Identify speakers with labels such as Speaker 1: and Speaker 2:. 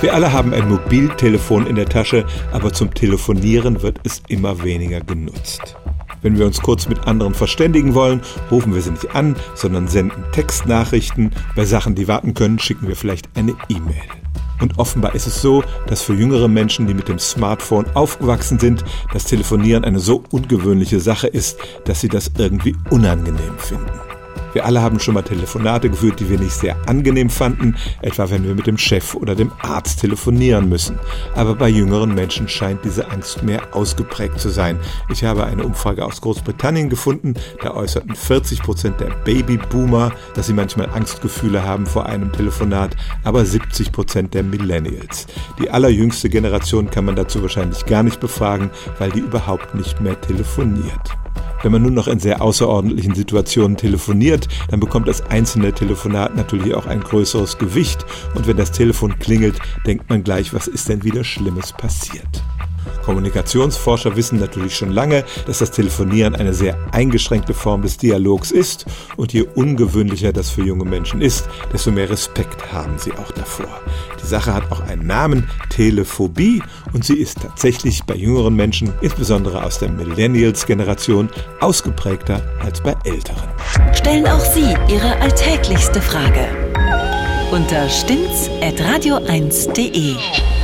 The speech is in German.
Speaker 1: Wir alle haben ein Mobiltelefon in der Tasche, aber zum Telefonieren wird es immer weniger genutzt. Wenn wir uns kurz mit anderen verständigen wollen, rufen wir sie nicht an, sondern senden Textnachrichten. Bei Sachen, die warten können, schicken wir vielleicht eine E-Mail. Und offenbar ist es so, dass für jüngere Menschen, die mit dem Smartphone aufgewachsen sind, das Telefonieren eine so ungewöhnliche Sache ist, dass sie das irgendwie unangenehm finden. Wir alle haben schon mal Telefonate geführt, die wir nicht sehr angenehm fanden, etwa wenn wir mit dem Chef oder dem Arzt telefonieren müssen. Aber bei jüngeren Menschen scheint diese Angst mehr ausgeprägt zu sein. Ich habe eine Umfrage aus Großbritannien gefunden, da äußerten 40 Prozent der Babyboomer, dass sie manchmal Angstgefühle haben vor einem Telefonat, aber 70 Prozent der Millennials. Die allerjüngste Generation kann man dazu wahrscheinlich gar nicht befragen, weil die überhaupt nicht mehr telefoniert. Wenn man nun noch in sehr außerordentlichen Situationen telefoniert, dann bekommt das einzelne Telefonat natürlich auch ein größeres Gewicht und wenn das Telefon klingelt, denkt man gleich, was ist denn wieder Schlimmes passiert. Kommunikationsforscher wissen natürlich schon lange, dass das Telefonieren eine sehr eingeschränkte Form des Dialogs ist und je ungewöhnlicher das für junge Menschen ist, desto mehr Respekt haben sie auch davor. Die Sache hat auch einen Namen, Telephobie, und sie ist tatsächlich bei jüngeren Menschen, insbesondere aus der Millennials-Generation, ausgeprägter als bei älteren.
Speaker 2: Stellen auch Sie Ihre alltäglichste Frage unter stimmtz.radio1.de.